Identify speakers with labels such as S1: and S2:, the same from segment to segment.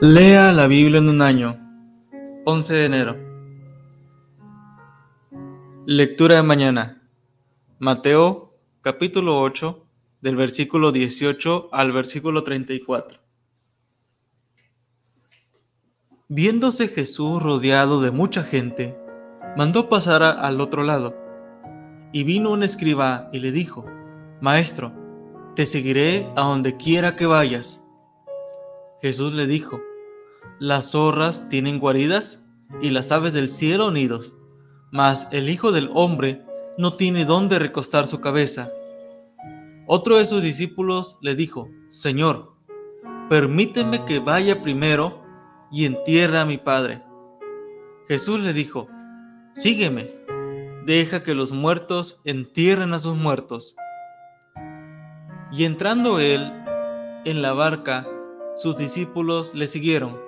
S1: Lea la Biblia en un año. 11 de enero. Lectura de mañana. Mateo capítulo 8 del versículo 18 al versículo 34. Viéndose Jesús rodeado de mucha gente, mandó pasar al otro lado. Y vino un escriba y le dijo, Maestro, te seguiré a donde quiera que vayas. Jesús le dijo, las zorras tienen guaridas y las aves del cielo nidos, mas el Hijo del Hombre no tiene dónde recostar su cabeza. Otro de sus discípulos le dijo, Señor, permíteme que vaya primero y entierre a mi Padre. Jesús le dijo, Sígueme, deja que los muertos entierren a sus muertos. Y entrando él en la barca, sus discípulos le siguieron.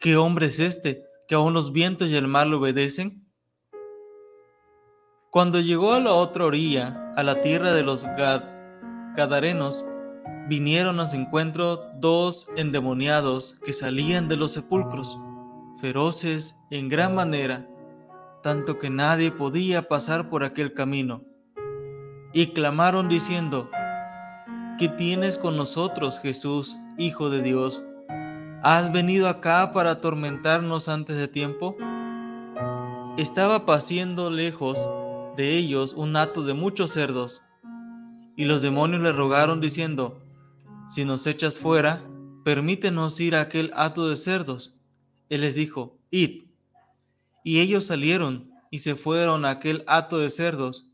S1: ¿Qué hombre es este que aún los vientos y el mar le obedecen? Cuando llegó a la otra orilla, a la tierra de los Gadarenos, vinieron a su encuentro dos endemoniados que salían de los sepulcros, feroces en gran manera, tanto que nadie podía pasar por aquel camino. Y clamaron diciendo, ¿qué tienes con nosotros, Jesús, Hijo de Dios? ¿Has venido acá para atormentarnos antes de tiempo? Estaba paciendo lejos de ellos un hato de muchos cerdos, y los demonios le rogaron diciendo, Si nos echas fuera, permítenos ir a aquel hato de cerdos. Él les dijo, Id. Y ellos salieron y se fueron a aquel hato de cerdos,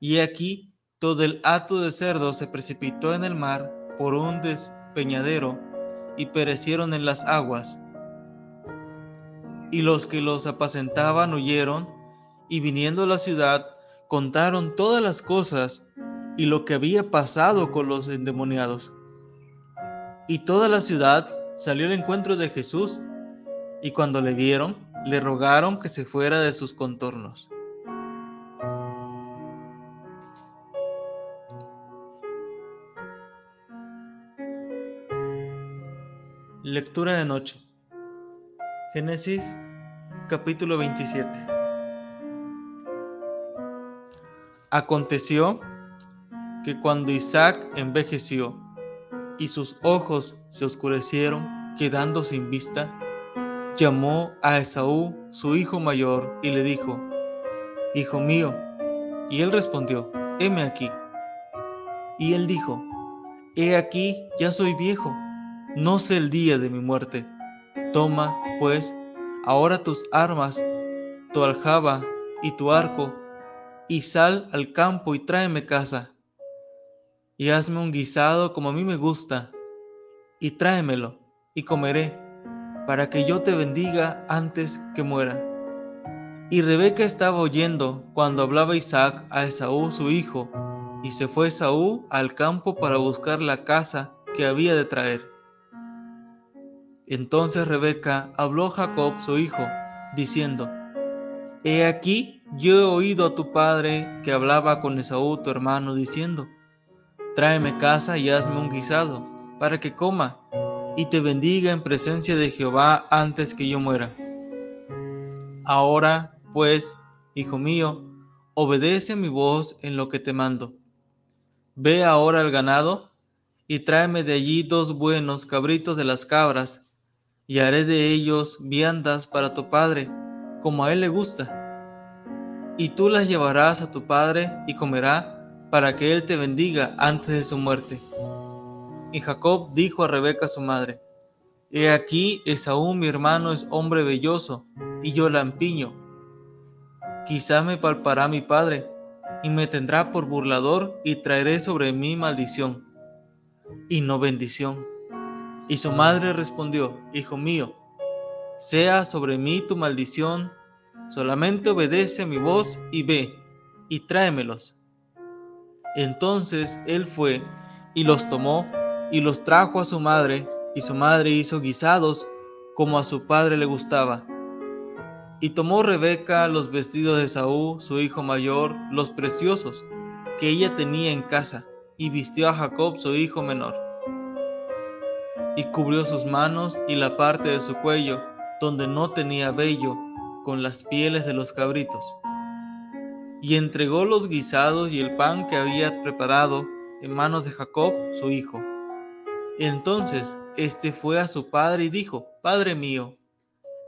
S1: y aquí todo el hato de cerdos se precipitó en el mar por un despeñadero y perecieron en las aguas. Y los que los apacentaban huyeron, y viniendo a la ciudad, contaron todas las cosas y lo que había pasado con los endemoniados. Y toda la ciudad salió al encuentro de Jesús, y cuando le vieron, le rogaron que se fuera de sus contornos. Lectura de noche. Génesis capítulo 27. Aconteció que cuando Isaac envejeció y sus ojos se oscurecieron, quedando sin vista, llamó a Esaú, su hijo mayor, y le dijo, Hijo mío. Y él respondió, heme aquí. Y él dijo, He aquí, ya soy viejo no sé el día de mi muerte. Toma, pues, ahora tus armas, tu aljaba y tu arco, y sal al campo y tráeme casa. Y hazme un guisado como a mí me gusta, y tráemelo, y comeré, para que yo te bendiga antes que muera. Y Rebeca estaba oyendo cuando hablaba Isaac a Esaú su hijo, y se fue Esaú al campo para buscar la casa que había de traer. Entonces Rebeca habló Jacob su hijo, diciendo, He aquí, yo he oído a tu padre que hablaba con Esaú tu hermano, diciendo, Tráeme casa y hazme un guisado, para que coma, y te bendiga en presencia de Jehová antes que yo muera. Ahora, pues, hijo mío, obedece mi voz en lo que te mando. Ve ahora al ganado, y tráeme de allí dos buenos cabritos de las cabras, y haré de ellos viandas para tu padre, como a él le gusta. Y tú las llevarás a tu padre y comerá, para que él te bendiga antes de su muerte. Y Jacob dijo a Rebeca su madre, He aquí Esaú mi hermano es hombre belloso, y yo la empiño. Quizá me palpará mi padre, y me tendrá por burlador, y traeré sobre mí maldición, y no bendición Y su madre respondió, Hijo mío, sea sobre mí tu maldición, solamente obedece a mi voz y ve, y tráemelos. Entonces él fue y los tomó y los trajo a su madre, y su madre hizo guisados como a su padre le gustaba. Y tomó Rebeca los vestidos de Saúl, su hijo mayor, los preciosos, que ella tenía en casa, y vistió a Jacob, su hijo menor. Y cubrió sus manos y la parte de su cuello, donde no tenía vello, con las pieles de los cabritos. Y entregó los guisados y el pan que había preparado en manos de Jacob, su hijo. Entonces éste fue a su padre y dijo, Padre mío.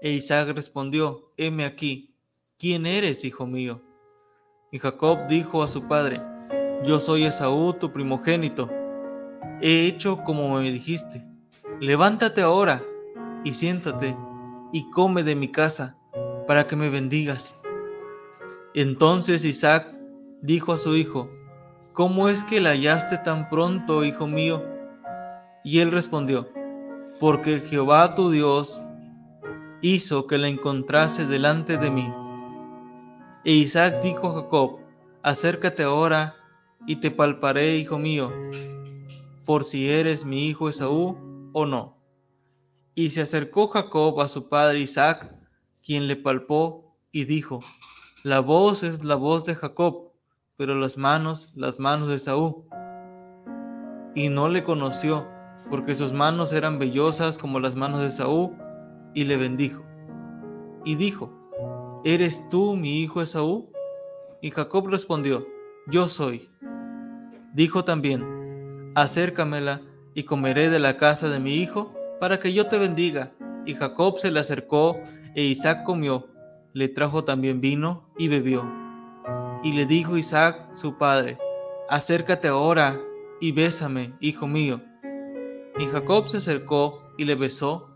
S1: E Isaac respondió, heme aquí, ¿quién eres, hijo mío? Y Jacob dijo a su padre, Yo soy Esaú, tu primogénito. He hecho como me dijiste. Levántate ahora y siéntate y come de mi casa, para que me bendigas. Entonces Isaac dijo a su hijo, ¿Cómo es que la hallaste tan pronto, hijo mío? Y él respondió, Porque Jehová tu Dios hizo que la encontrase delante de mí. E Isaac dijo a Jacob, Acércate ahora y te palparé, hijo mío, por si eres mi hijo Esaú o no. Y se acercó Jacob a su padre Isaac, quien le palpó y dijo, La voz es la voz de Jacob, pero las manos, las manos de Saúl. Y no le conoció, porque sus manos eran vellosas como las manos de Saúl, y le bendijo. Y dijo, ¿Eres tú mi hijo Esaú? Y Jacob respondió, Yo soy. Dijo también, Acércamela y comeré de la casa de mi hijo, para que yo te bendiga. Y Jacob se le acercó, e Isaac comió, le trajo también vino y bebió. Y le dijo Isaac, su padre, acércate ahora y bésame, hijo mío. Y Jacob se acercó y le besó,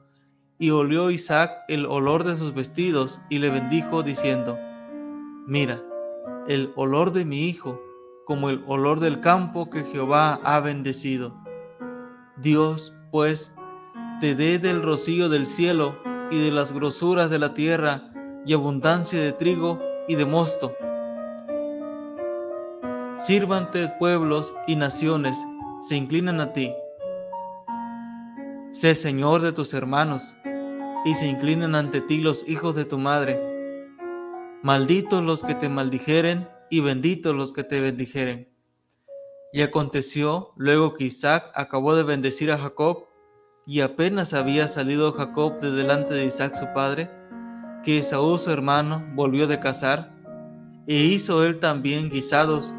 S1: y olió Isaac el olor de sus vestidos, y le bendijo, diciendo, Mira, el olor de mi hijo, como el olor del campo que Jehová ha bendecido. Dios, pues, te dé del rocío del cielo y de las grosuras de la tierra, y abundancia de trigo y de mosto Sírvante pueblos y naciones, se inclinan a ti. Sé Señor de tus hermanos, y se inclinan ante ti los hijos de tu madre. Malditos los que te maldijeren, y benditos los que te bendijeren. Y aconteció luego que Isaac acabó de bendecir a Jacob, y apenas había salido Jacob de delante de Isaac su padre, que Esaú su hermano volvió de cazar, e hizo él también guisados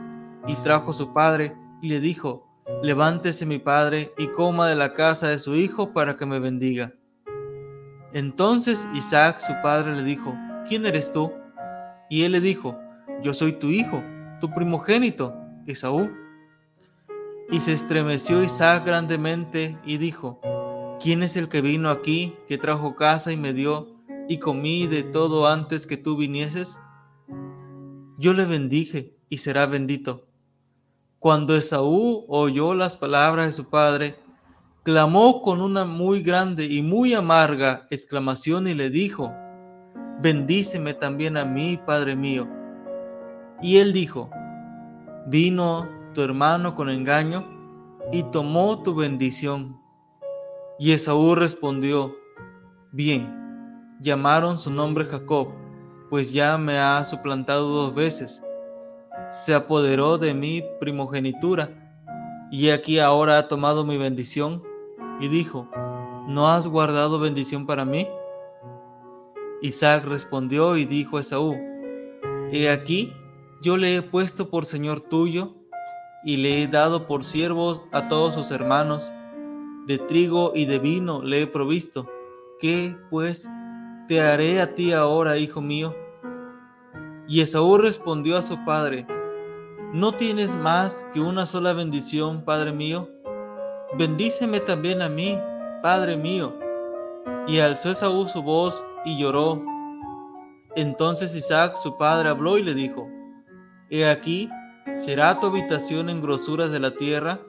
S1: y trajo su padre y le dijo, levántese mi padre y coma de la casa de su hijo para que me bendiga. Entonces Isaac su padre le dijo, ¿quién eres tú? Y él le dijo, yo soy tu hijo, tu primogénito, Esaú. Y se estremeció Isaac grandemente y dijo, ¿quién es el que vino aquí, que trajo casa y me dio, y comí de todo antes que tú vinieses? Yo le bendije y será bendito. Cuando Esaú oyó las palabras de su padre, clamó con una muy grande y muy amarga exclamación y le dijo, Bendíceme también a mí, Padre mío. Y él dijo, Vino tu hermano con engaño y tomó tu bendición. Y Esaú respondió, Bien, llamaron su nombre Jacob, pues ya me ha suplantado dos veces se apoderó de mi primogenitura, y aquí ahora ha tomado mi bendición, y dijo, ¿no has guardado bendición para mí? Isaac respondió y dijo a Esaú, He aquí, yo le he puesto por señor tuyo, y le he dado por siervos a todos sus hermanos, de trigo y de vino le he provisto. ¿Qué, pues, te haré a ti ahora, hijo mío? Y Esaú respondió a su padre, ¿No tienes más que una sola bendición, Padre mío? Bendíceme también a mí, Padre mío. Y alzó Esaú su voz y lloró. Entonces Isaac, su padre, habló y le dijo, He aquí, será tu habitación en grosuras de la tierra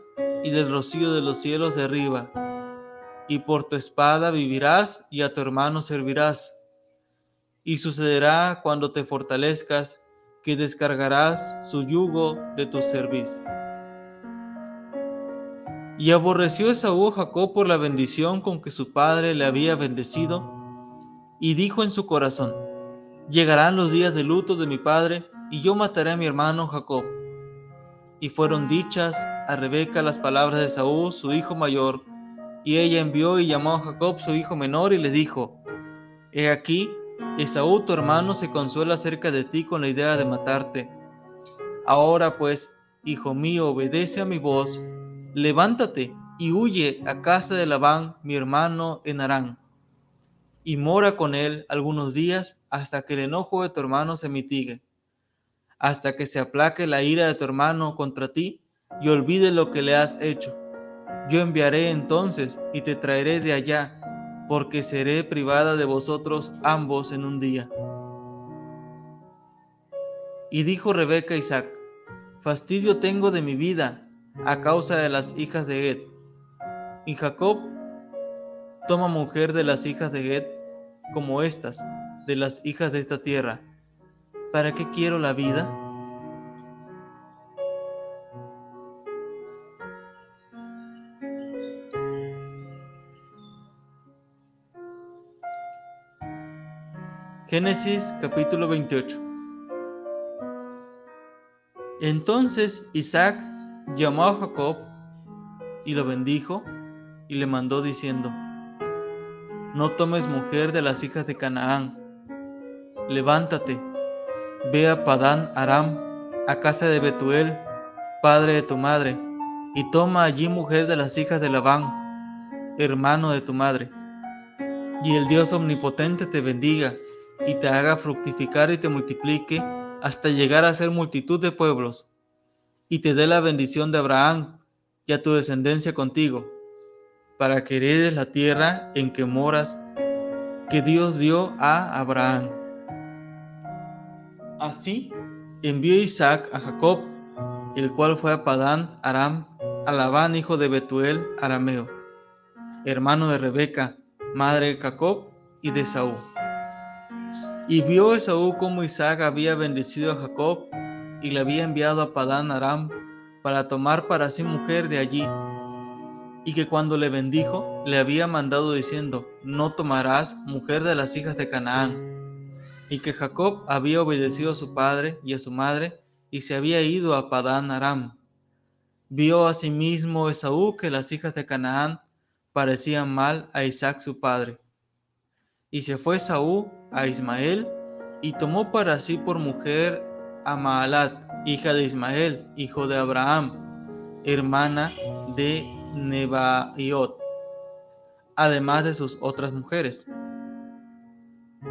S1: y del rocío de los cielos de arriba. y por tu espada vivirás y a tu hermano servirás. Y sucederá cuando te fortalezcas que descargarás su yugo de tu servicio. Y aborreció Esaú a Jacob por la bendición con que su padre le había bendecido, y dijo en su corazón, Llegarán los días de luto de mi padre, y yo mataré a mi hermano Jacob. Y fueron dichas a Rebeca las palabras de Esaú, su hijo mayor, y ella envió y llamó a Jacob su hijo menor y le dijo, He aquí, Esaú tu hermano se consuela cerca de ti con la idea de matarte. Ahora pues, hijo mío, obedece a mi voz levántate y huye a casa de Labán, mi hermano, en Arán, y mora con él algunos días hasta que el enojo de tu hermano se mitigue, hasta que se aplaque la ira de tu hermano contra ti y olvide lo que le has hecho. Yo enviaré entonces y te traeré de allá, porque seré privada de vosotros ambos en un día. Y dijo Rebeca a Isaac, Fastidio tengo de mi vida a causa de las hijas de Ed. Y Jacob toma mujer de las hijas de Ed como estas, de las hijas de esta tierra. ¿Para qué quiero la vida? Génesis capítulo 28 Entonces Isaac llamó a Jacob y lo bendijo y le mandó diciendo, No tomes mujer de las hijas de Canaán, levántate, ve a Padán Aram, a casa de Betuel, padre de tu madre, y toma allí mujer de las hijas de Labán, hermano de tu madre. Y el Dios omnipotente te bendiga y te haga fructificar y te multiplique hasta llegar a ser multitud de pueblos y te dé la bendición de Abraham y a tu descendencia contigo, para que heredes la tierra en que moras, que Dios dio a Abraham. Así envió Isaac a Jacob, el cual fue a Padán Aram, a Labán, hijo de Betuel, arameo, hermano de Rebeca, madre de Jacob y de Saúl. Y vio Esaú cómo Isaac había bendecido a Jacob y le había enviado a Padán Aram para tomar para sí mujer de allí, y que cuando le bendijo, le había mandado diciendo, no tomarás mujer de las hijas de Canaán, y que Jacob había obedecido a su padre y a su madre, y se había ido a Padán Aram. Vio asimismo Esaú que las hijas de Canaán parecían mal a Isaac su padre. Y se fue Esaú a Ismael, y tomó para sí por mujer a Maalat, hija de Ismael, hijo de Abraham, hermana de Nebaiot, además de sus otras mujeres.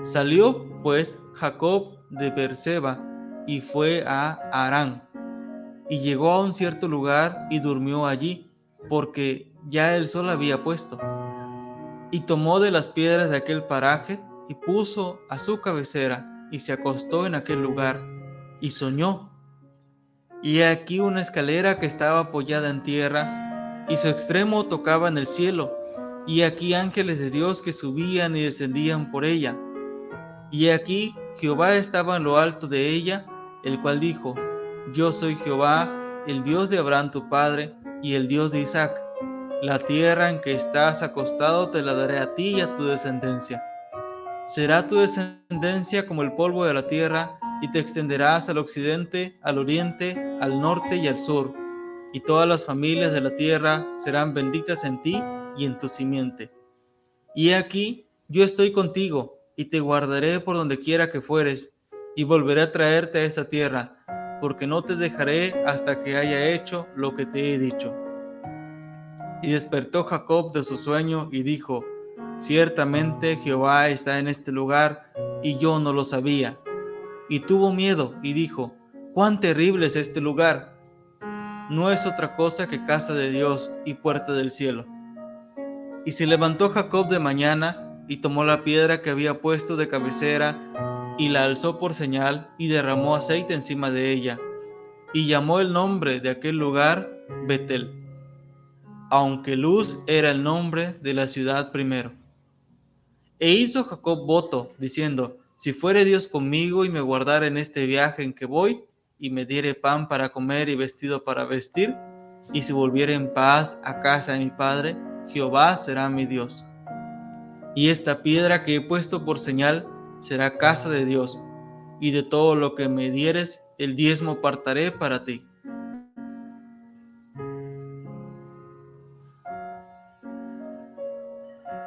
S1: Salió pues Jacob de Berseba y fue a Arán, y llegó a un cierto lugar y durmió allí, porque ya el sol había puesto. Y tomó de las piedras de aquel paraje y puso a su cabecera y se acostó en aquel lugar y soñó. Y aquí una escalera que estaba apoyada en tierra, y su extremo tocaba en el cielo, y aquí ángeles de Dios que subían y descendían por ella. Y aquí Jehová estaba en lo alto de ella, el cual dijo, Yo soy Jehová, el Dios de Abraham tu padre, y el Dios de Isaac. La tierra en que estás acostado te la daré a ti y a tu descendencia. Será tu descendencia como el polvo de la tierra, y te extenderás al occidente, al oriente, al norte y al sur, y todas las familias de la tierra serán benditas en ti y en tu simiente. Y aquí yo estoy contigo, y te guardaré por donde quiera que fueres, y volveré a traerte a esta tierra, porque no te dejaré hasta que haya hecho lo que te he dicho. Y despertó Jacob de su sueño y dijo, Ciertamente Jehová está en este lugar, y yo no lo sabía y tuvo miedo y dijo, cuán terrible es este lugar. No es otra cosa que casa de Dios y puerta del cielo. Y se levantó Jacob de mañana y tomó la piedra que había puesto de cabecera y la alzó por señal y derramó aceite encima de ella y llamó el nombre de aquel lugar Betel. aunque Luz era el nombre de la ciudad primero. E hizo Jacob voto, diciendo, si fuere Dios conmigo y me guardara en este viaje en que voy, y me diere pan para comer y vestido para vestir, y si volviere en paz a casa de mi padre, Jehová será mi Dios. Y esta piedra que he puesto por señal será casa de Dios, y de todo lo que me dieres, el diezmo apartaré para ti.